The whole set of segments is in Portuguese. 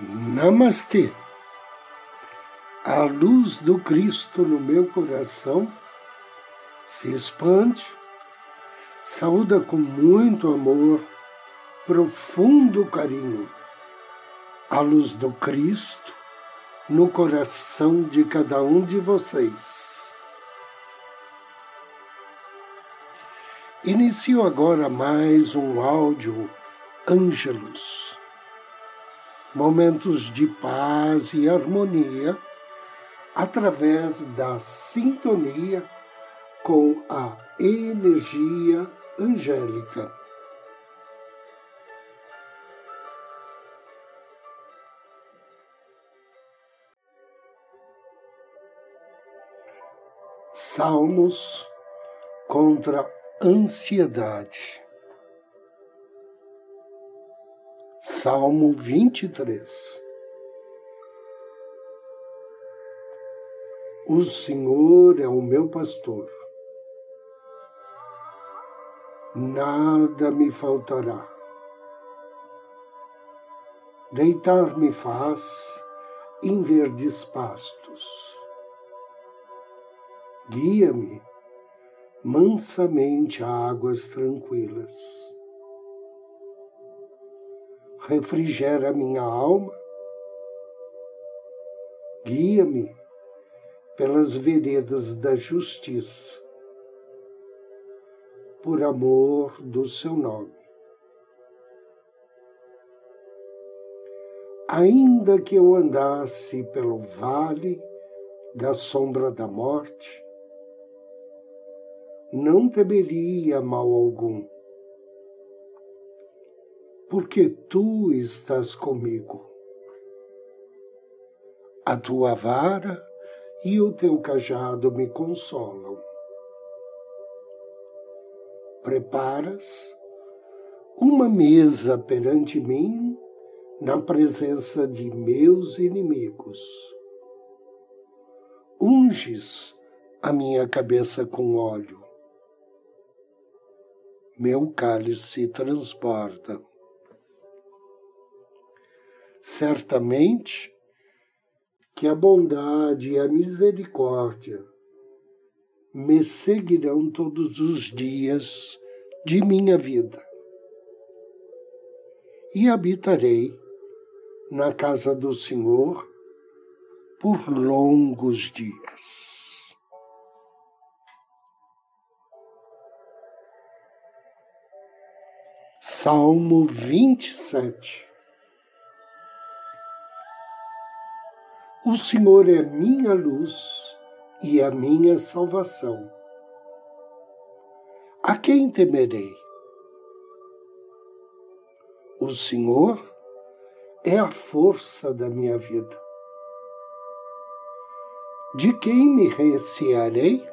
Namastê. A luz do Cristo no meu coração se expande, saúda com muito amor, profundo carinho, a luz do Cristo no coração de cada um de vocês. Inicio agora mais um áudio Ângelos momentos de paz e harmonia através da sintonia com a energia angélica. Salmos contra ansiedade. Salmo 23 O Senhor é o meu pastor, nada me faltará. Deitar-me faz em verdes pastos. Guia-me mansamente a águas tranquilas refrigera minha alma, guia-me pelas veredas da justiça, por amor do seu nome. Ainda que eu andasse pelo vale da sombra da morte, não temeria mal algum porque tu estás comigo. A tua vara e o teu cajado me consolam. Preparas uma mesa perante mim na presença de meus inimigos. Unges a minha cabeça com óleo. Meu cálice transborda certamente que a bondade e a misericórdia me seguirão todos os dias de minha vida. E habitarei na casa do Senhor por longos dias. Salmo 27 O Senhor é minha luz e a minha salvação. A quem temerei? O Senhor é a força da minha vida. De quem me recearei?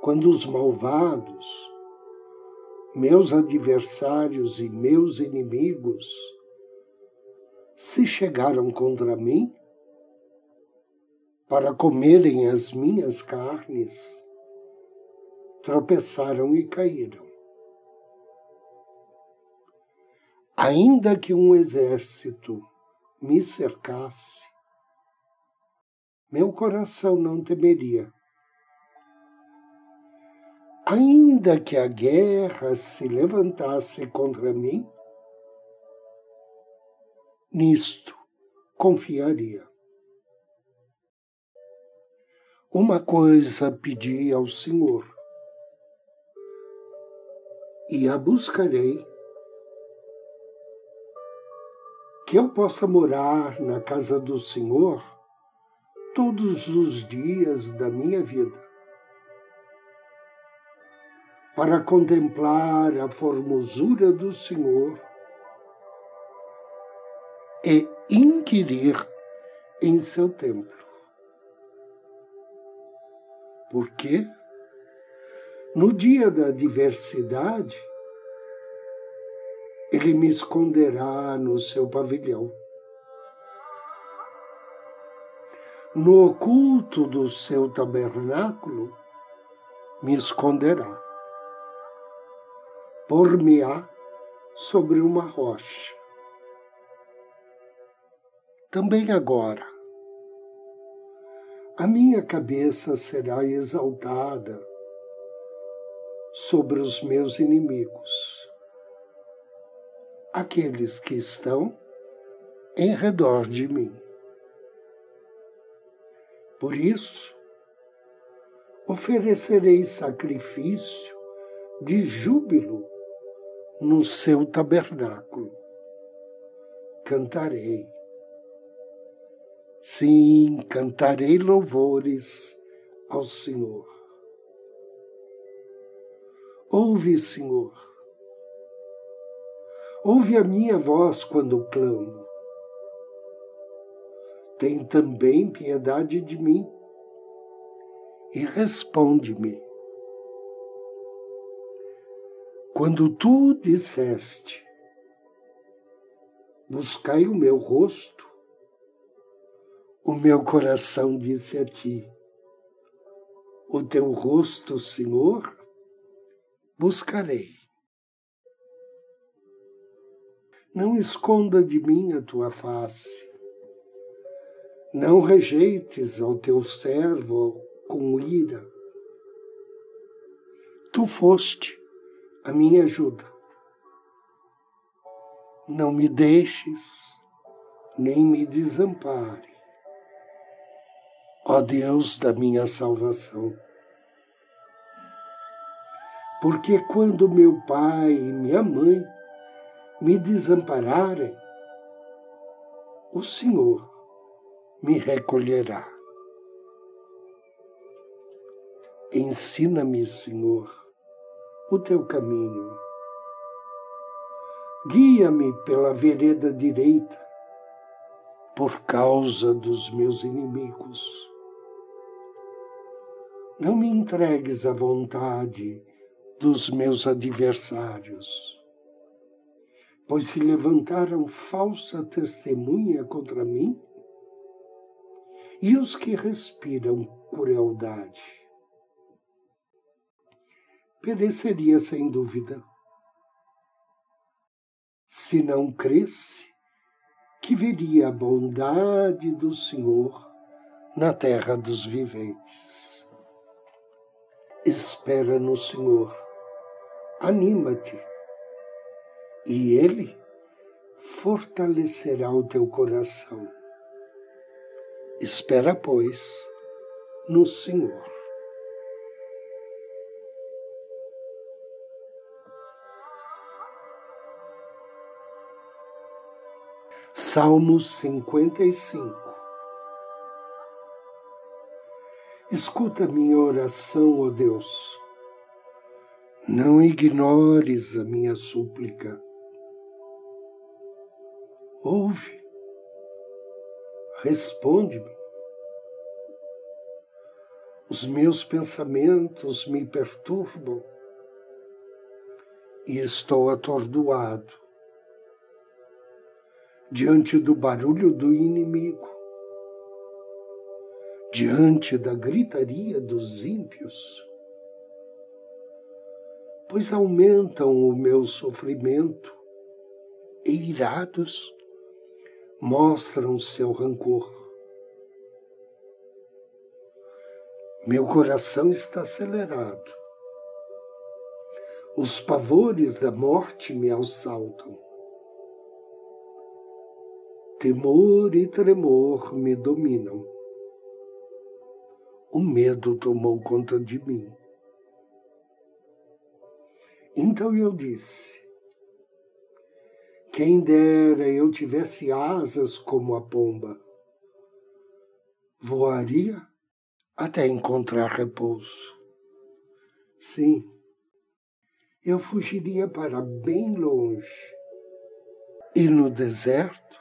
Quando os malvados, meus adversários e meus inimigos, se chegaram contra mim para comerem as minhas carnes, tropeçaram e caíram. Ainda que um exército me cercasse, meu coração não temeria. Ainda que a guerra se levantasse contra mim, nisto confiaria. Uma coisa pedi ao Senhor, e a buscarei, que eu possa morar na casa do Senhor todos os dias da minha vida, para contemplar a formosura do Senhor é inquirir em seu templo. Porque no dia da diversidade, ele me esconderá no seu pavilhão. No oculto do seu tabernáculo, me esconderá. Por-me-á sobre uma rocha também agora. A minha cabeça será exaltada sobre os meus inimigos, aqueles que estão em redor de mim. Por isso, oferecerei sacrifício de júbilo no seu tabernáculo. Cantarei. Sim, cantarei louvores ao Senhor. Ouve, Senhor. Ouve a minha voz quando clamo. Tem também piedade de mim e responde-me. Quando tu disseste, buscai o meu rosto, o meu coração disse a ti, o teu rosto, Senhor, buscarei. Não esconda de mim a tua face. Não rejeites ao teu servo com ira. Tu foste a minha ajuda. Não me deixes, nem me desampare, ó Deus da minha salvação porque quando meu pai e minha mãe me desampararem, o Senhor me recolherá. Ensina-me, Senhor, o teu caminho. Guia-me pela vereda direita, por causa dos meus inimigos. Não me entregues à vontade dos meus adversários, pois se levantaram falsa testemunha contra mim e os que respiram crueldade. Pereceria sem dúvida. Se não cresce, que veria a bondade do Senhor na terra dos viventes. Espera no Senhor anima-te, e Ele fortalecerá o teu coração. Espera, pois, no Senhor. Salmo 55 Escuta minha oração, ó Deus não ignores a minha súplica. Ouve, responde-me. Os meus pensamentos me perturbam e estou atordoado diante do barulho do inimigo, diante da gritaria dos ímpios pois aumentam o meu sofrimento e irados mostram seu rancor. Meu coração está acelerado. Os pavores da morte me assaltam. Temor e tremor me dominam. O medo tomou conta de mim. Então eu disse: Quem dera eu tivesse asas como a pomba, voaria até encontrar repouso. Sim, eu fugiria para bem longe, e no deserto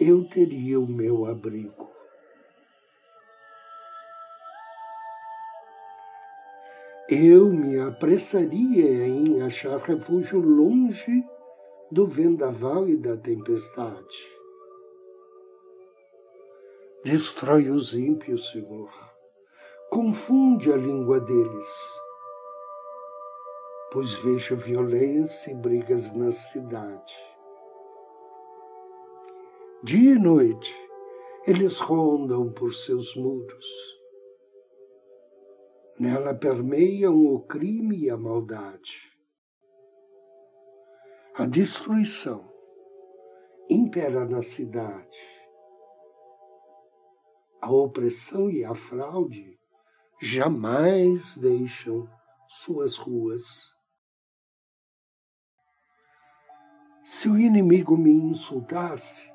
eu teria o meu abrigo. Eu me apressaria em achar refúgio longe do vendaval e da tempestade. Destrói os ímpios, Senhor. Confunde a língua deles, pois vejo violência e brigas na cidade. Dia e noite, eles rondam por seus muros. Nela permeiam o crime e a maldade. A destruição impera na cidade. A opressão e a fraude jamais deixam suas ruas. Se o inimigo me insultasse,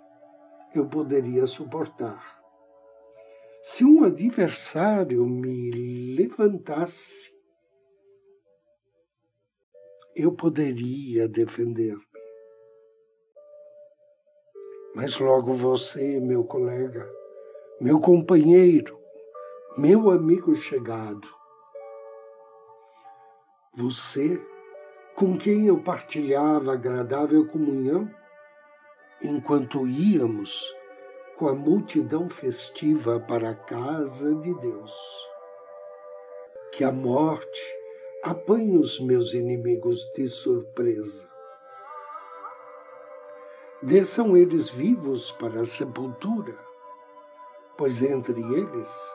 eu poderia suportar. Se um adversário me levantasse, eu poderia defender-me. Mas logo você, meu colega, meu companheiro, meu amigo chegado, você com quem eu partilhava agradável comunhão, enquanto íamos com a multidão festiva para a casa de Deus. Que a morte apanhe os meus inimigos de surpresa. Desçam eles vivos para a sepultura, pois entre eles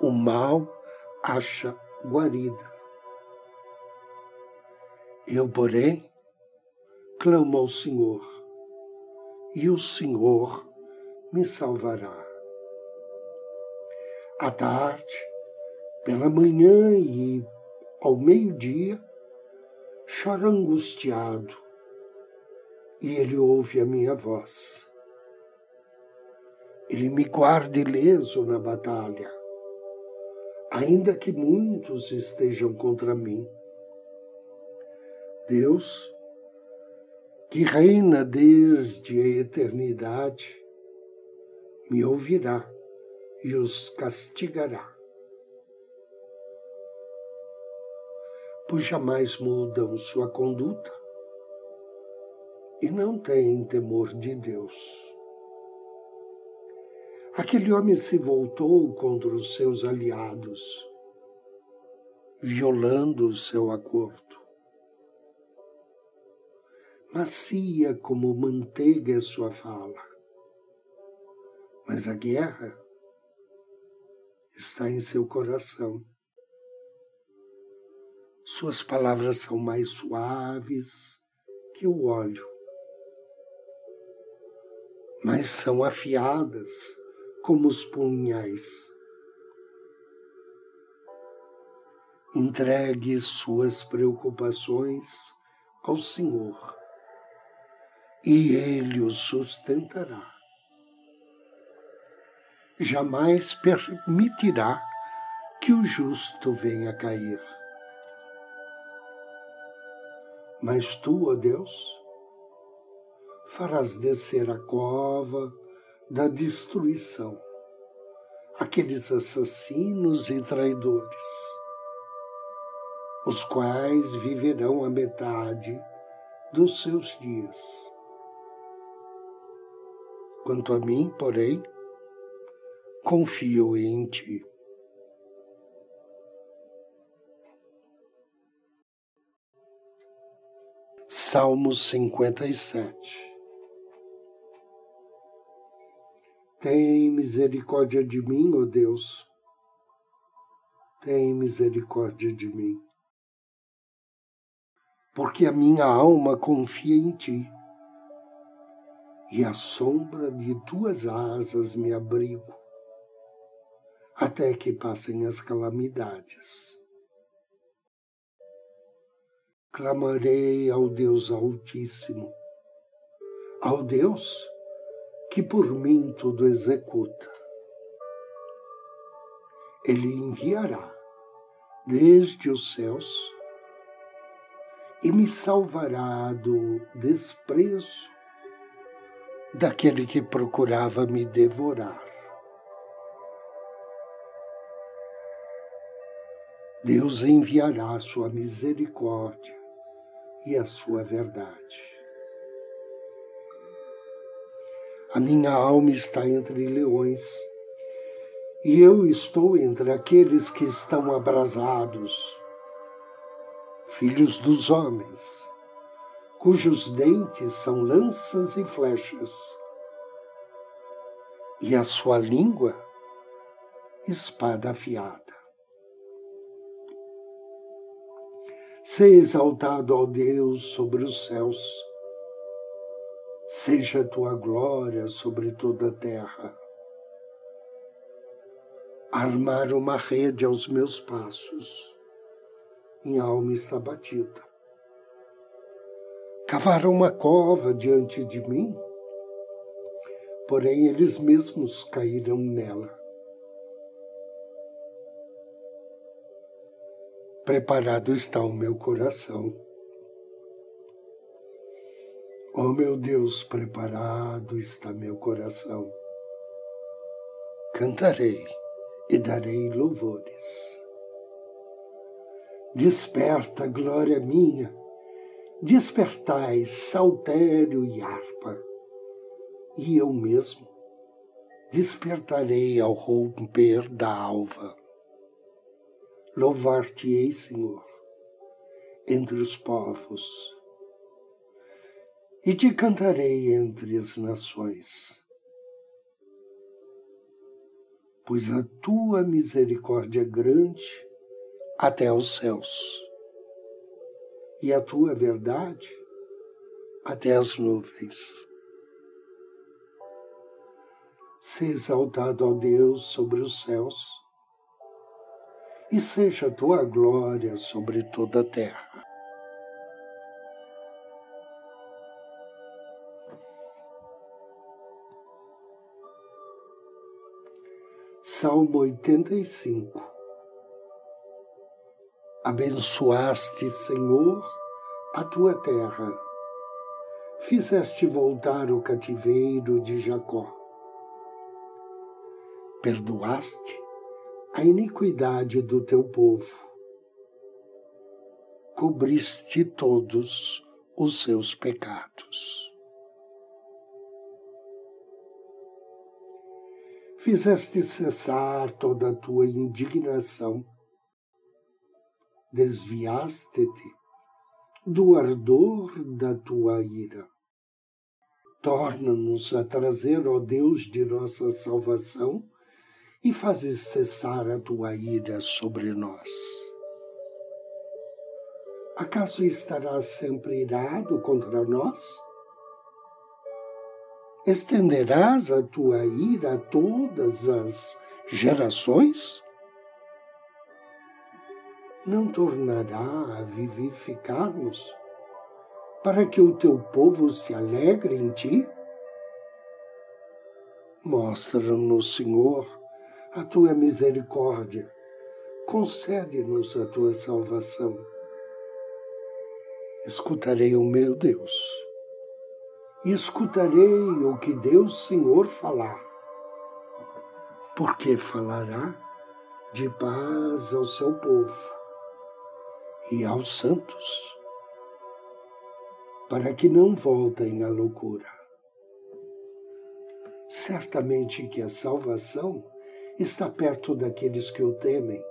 o mal acha guarida. Eu, porém, clamo ao Senhor, e o Senhor me salvará. À tarde, pela manhã e ao meio-dia, choro angustiado, e ele ouve a minha voz. Ele me guarda ileso na batalha, ainda que muitos estejam contra mim. Deus, que reina desde a eternidade, me ouvirá e os castigará. Pois jamais mudam sua conduta e não têm temor de Deus. Aquele homem se voltou contra os seus aliados, violando o seu acordo macia como manteiga é sua fala. Mas a guerra está em seu coração. Suas palavras são mais suaves que o óleo, mas são afiadas como os punhais. Entregue suas preocupações ao Senhor e ele o sustentará. Jamais permitirá que o justo venha a cair. Mas tu, ó Deus, farás descer a cova da destruição aqueles assassinos e traidores, os quais viverão a metade dos seus dias Quanto a mim, porém, confio em ti. Salmos 57 Tem misericórdia de mim, ó Deus. Tem misericórdia de mim. Porque a minha alma confia em ti e à sombra de tuas asas me abrigo, até que passem as calamidades. Clamarei ao Deus Altíssimo, ao Deus que por mim tudo executa. Ele enviará desde os céus e me salvará do desprezo daquele que procurava me devorar. Deus enviará a sua misericórdia e a sua verdade. A minha alma está entre leões, e eu estou entre aqueles que estão abrasados, filhos dos homens cujos dentes são lanças e flechas, e a sua língua espada afiada. Seja exaltado, ó Deus, sobre os céus. Seja a tua glória sobre toda a terra. Armar uma rede aos meus passos, minha alma está batida. Cavaram uma cova diante de mim, porém eles mesmos caíram nela. Preparado está o meu coração. Oh meu Deus, preparado está meu coração. Cantarei e darei louvores. Desperta, glória minha, despertai saltério e harpa, e eu mesmo despertarei ao romper da alva Louvar-te-ei, Senhor, entre os povos, e te cantarei entre as nações. Pois a tua misericórdia é grande até os céus, e a tua verdade até as nuvens. Se exaltado, ó Deus, sobre os céus, e seja tua glória sobre toda a terra. Salmo 85 Abençoaste, Senhor, a tua terra, fizeste voltar o cativeiro de Jacó, perdoaste a iniquidade do teu povo. Cobriste todos os seus pecados. Fizeste cessar toda a tua indignação. Desviaste-te do ardor da tua ira. Torna-nos a trazer, ó Deus de nossa salvação, e fazes cessar a tua ira sobre nós. Acaso estarás sempre irado contra nós? Estenderás a tua ira a todas as gerações? Não tornará a vivificar-nos para que o teu povo se alegre em ti? Mostra-nos, Senhor, a tua misericórdia. Concede-nos a tua salvação. Escutarei o meu Deus, e escutarei o que Deus Senhor falar, porque falará de paz ao seu povo e aos santos, para que não voltem à loucura. Certamente que a salvação está perto daqueles que o temem,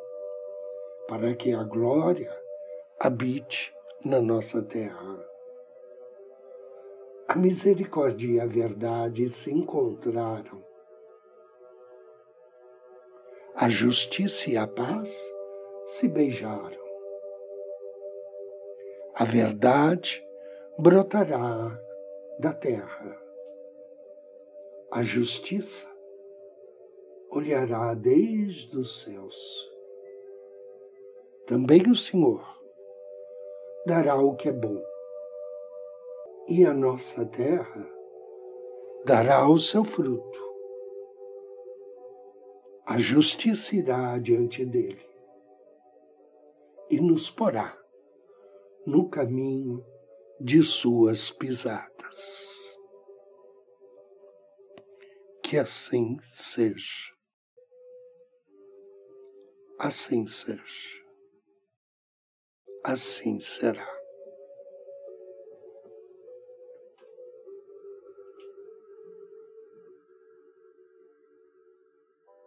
para que a glória habite na nossa terra. A misericórdia e a verdade se encontraram. A justiça e a paz se beijaram. A verdade brotará da terra. A justiça olhará desde os céus. Também o Senhor dará o que é bom, e a nossa terra dará o seu fruto. A justiça irá diante dele e nos porá no caminho de suas pisadas. Que assim seja assim seja. Assim será.